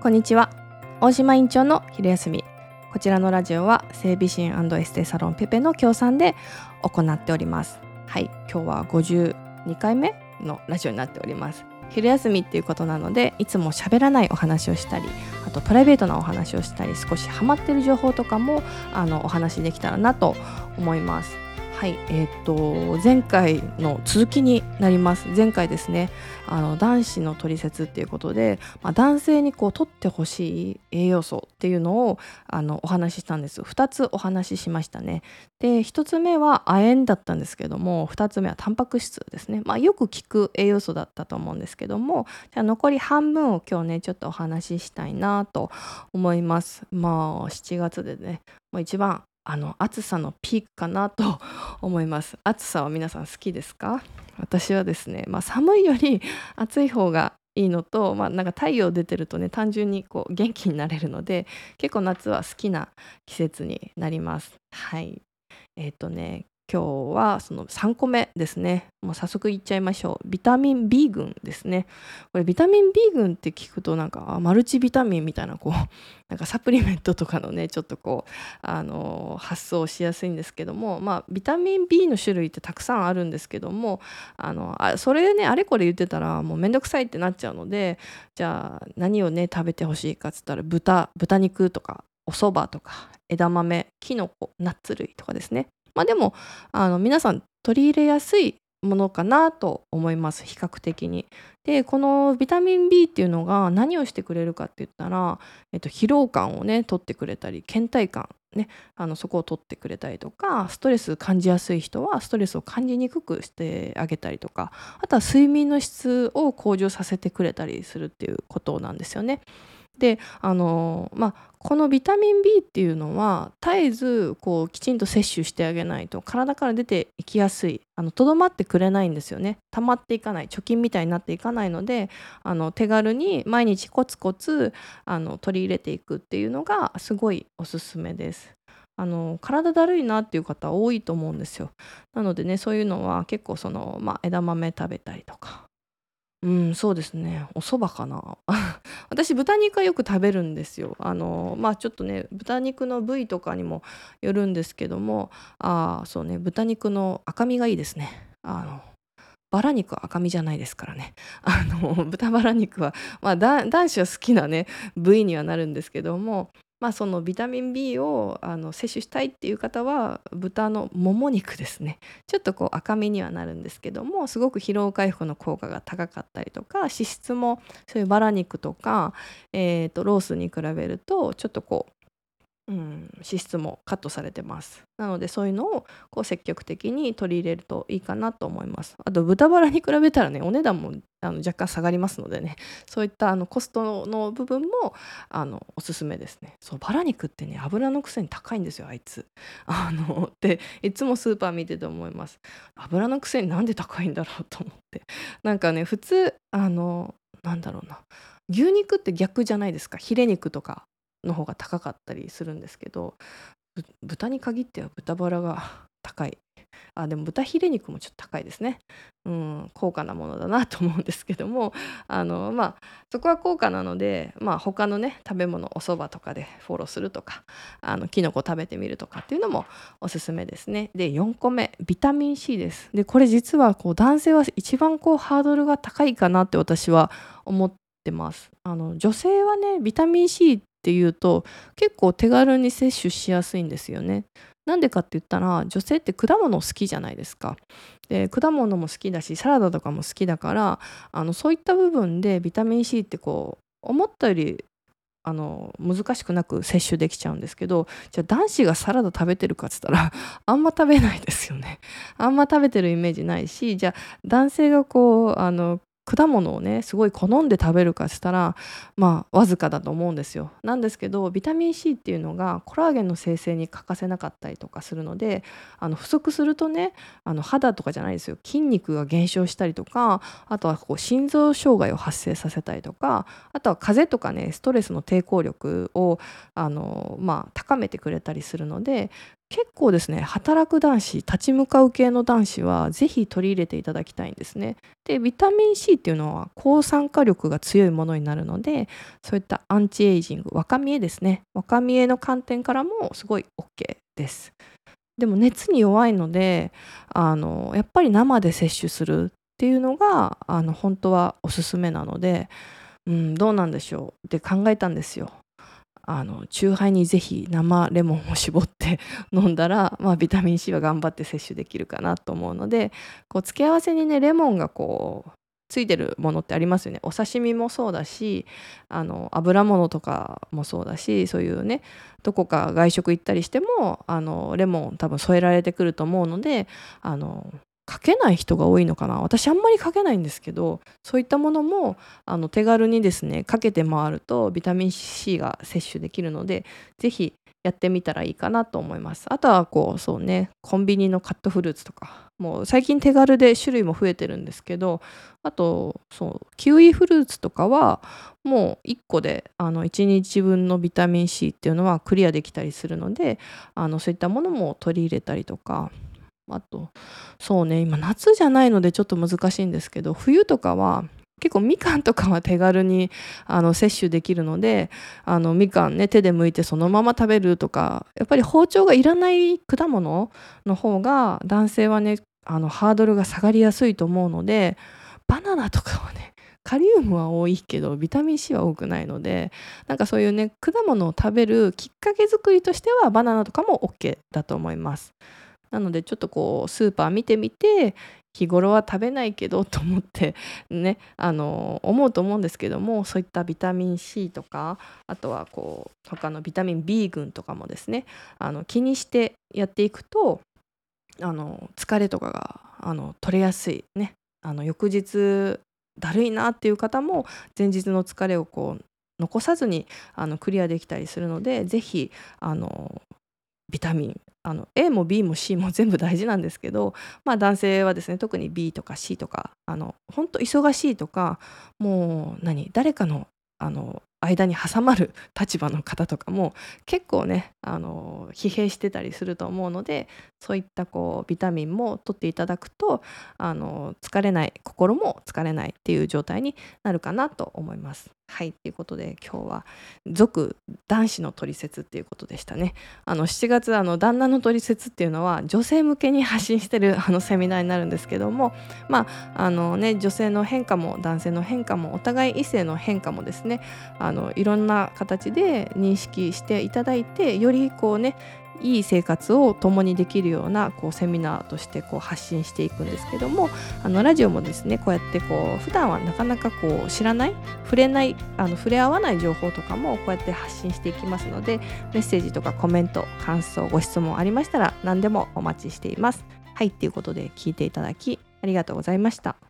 こんにちは。大島院長の昼休み。こちらのラジオは整備士エステサロンペペの協賛で行っております。はい。今日は52回目のラジオになっております。昼休みっていうことなのでいつも喋らないお話をしたりあとプライベートなお話をしたり少しハマってる情報とかもあのお話できたらなと思います。はい、えーと、前回の続きになります。前回ですねあの男子の取説っていうことで、まあ、男性にこう取ってほしい栄養素っていうのをあのお話ししたんです。2つお話ししましたね。で1つ目は亜鉛だったんですけども2つ目はタンパク質ですね、まあ、よく聞く栄養素だったと思うんですけどもじゃあ残り半分を今日ねちょっとお話ししたいなと思います。まあ7月でねもう一番あの暑さのピークかなと 思います。暑さは皆さん好きですか？私はですね、まあ、寒いより暑い方がいいのと、まあ、なんか太陽出てるとね単純にこう元気になれるので結構夏は好きな季節になります。はい。えっ、ー、とね今日はその3個目ですね。もう早速いっちゃいましょう。ビタミン B 群ですね。これビタミン B 群って聞くとなんかマルチビタミンみたいなこう なんかサプリメントとかのねちょっとこうあの発想しやすいんですけどもまあビタミン B の種類ってたくさんあるんですけどもあのあそれでねあれこれ言ってたらもうめんどくさいってなっちゃうのでじゃあ何をね食べてほしいかっつったら豚豚肉とかお蕎麦とか枝豆きのこナッツ類とかですねまあ、でもあの皆さん取り入れやすいものかなと思います比較的に。でこのビタミン B っていうのが何をしてくれるかって言ったら、えっと、疲労感をね取ってくれたり倦怠感ねあのそこを取ってくれたりとかストレス感じやすい人はストレスを感じにくくしてあげたりとかあとは睡眠の質を向上させてくれたりするっていうことなんですよね。であのまあこのビタミン B っていうのは絶えずこうきちんと摂取してあげないと体から出ていきやすいとどまってくれないんですよね溜まっていかない貯金みたいになっていかないのであの手軽に毎日コツコツあの取り入れていくっていうのがすごいおすすめです。あの体だるいなっていう方多いと思うんですよなのでねそういうのは結構その、まあ、枝豆食べたりとかうん、そうですね。お蕎麦かな。私、豚肉はよく食べるんですよ。あの、まあ、ちょっとね、豚肉の部位とかにもよるんですけども、ああ、そうね、豚肉の赤身がいいですね。あの、バラ肉は赤身じゃないですからね。あの、豚バラ肉は、まあ、男子は好きなね、部位にはなるんですけども、まあ、そのビタミン B をあの摂取したいっていう方は豚のもも肉ですね。ちょっとこう赤身にはなるんですけどもすごく疲労回復の効果が高かったりとか脂質もそういうバラ肉とか、えー、とロースに比べるとちょっとこううん、脂質もカットされてます。なのでそういうのをこう積極的に取り入れるといいかなと思います。あと豚バラに比べたらねお値段もあの若干下がりますのでね。そういったあのコストの部分もあのおすすめですね。そうバラ肉ってね油のくせに高いんですよあいつ。あのでいつもスーパー見てて思います。油のくせになんで高いんだろうと思って。なんかね普通あのなんだろうな。牛肉って逆じゃないですか。ヒレ肉とか。の方が高かったりするんですけど豚に限っては豚バラが 高い。あでも豚ヒレ肉もちょっと高いですね。うん高価なものだなと思うんですけども あのまあそこは高価なのでまあ他のね食べ物お蕎麦とかでフォローするとかあのキノコ食べてみるとかっていうのもおすすめですね。で4個目ビタミン C です。でこれ実はこう男性は一番こうハードルが高いかなって私は思ってます。あの女性はねビタミン C っていうと結構手軽に摂取しやすいんですよね。なんでかって言ったら女性って果物好きじゃないですか。で果物も好きだしサラダとかも好きだからあのそういった部分でビタミン C ってこう思ったよりあの難しくなく摂取できちゃうんですけどじゃあ男子がサラダ食べてるかっつったら あんま食べないですよねあんま食べてるイメージないしじゃあ男性がこうあの果物をねすごい好んで食べるかしたらまあわずかだと思うんですよ。なんですけどビタミン C っていうのがコラーゲンの生成に欠かせなかったりとかするのであの不足するとねあの肌とかじゃないですよ。筋肉が減少したりとかあとはこう心臓障害を発生させたりとかあとは風邪とかねストレスの抵抗力をあの、まあ、高めてくれたりするので結構ですね働く男子立ち向かう系の男子はぜひ取り入れていただきたいんですね。でビタミン C っていうのは抗酸化力が強いものになるのでそういったアンチエイジング若見えですね。若見えの観点からもすごい OK です。でも熱に弱いのであのやっぱり生で摂取するっていうのがあの本当はおすすめなので、うん、どうなんでしょうって考えたんですよ。あの酎ハイにぜひ生レモンを絞って飲んだら、まあ、ビタミン C は頑張って摂取できるかなと思うのでこう付け合わせにねレモンがこうついてるものってありますよね。お刺身もそうだしあの油物とかもそうだしそういうねどこか外食行ったりしてもあのレモン多分添えられてくると思うのであのかけない人が多いのかな？私あんまりかけないんですけどそういったものもあの手軽にですねかけて回るとビタミン C が摂取できるので是非やってみたらいいかなと思います。あとはこうそうねコンビニのカットフルーツとかもう最近手軽で種類も増えてるんですけどあとそうキウイフルーツとかはもう1個であの1日分のビタミン C っていうのはクリアできたりするのであのそういったものも取り入れたりとかあとそうね今夏じゃないのでちょっと難しいんですけど冬とかは結構みかんとかは手軽にあの摂取できるのであのみかんね手で剥いてそのまま食べるとかやっぱり包丁がいらない果物の方が男性はねあのハードルが下がりやすいと思うのでバナナとかはねカリウムは多いけどビタミン C は多くないのでなんかそういうね果物を食べるきっかけ作りとしてはバナナとかも OK だと思います。なのでちょっとこうスーパー見てみて日頃は食べないけどと思って ねあの思うと思うんですけどもそういったビタミン C とかあとはこう他のビタミン B 群とかもですねあの気にしてやっていくとあの疲れとかがあの取れやすいねあの翌日だるいなっていう方も前日の疲れをこう残さずにあのクリアできたりするので是非あのビタミンあの A も B も C も 全部大事なんですけど、まあ、男性はですね特に B とか C とかあの本当忙しいとかもう何誰かのあの間に挟まる 立場の方とかも結構ねあの疲弊してたりすると思うのでそういったこうビタミンも取っていただくとあの疲れない心も疲れないっていう状態になるかなと思います。はいということで今日は「俗男子の取説」っていうことでしたね。あの7月あの旦那の取説っていうのは女性向けに発信してる あのセミナーになるんですけどもまああのね女性の変化も男性の変化もお互い異性の変化もですねあのいろんな形で認識していただいてよりこうねいい生活を共にできるようなこうセミナーとしてこう発信していくんですけどもあのラジオもですねこうやってこう普段はなかなかこう知らない触れないあの触れ合わない情報とかもこうやって発信していきますのでメッセージとかコメント感想ご質問ありましたら何でもお待ちしています。はいということで聞いていただきありがとうございました。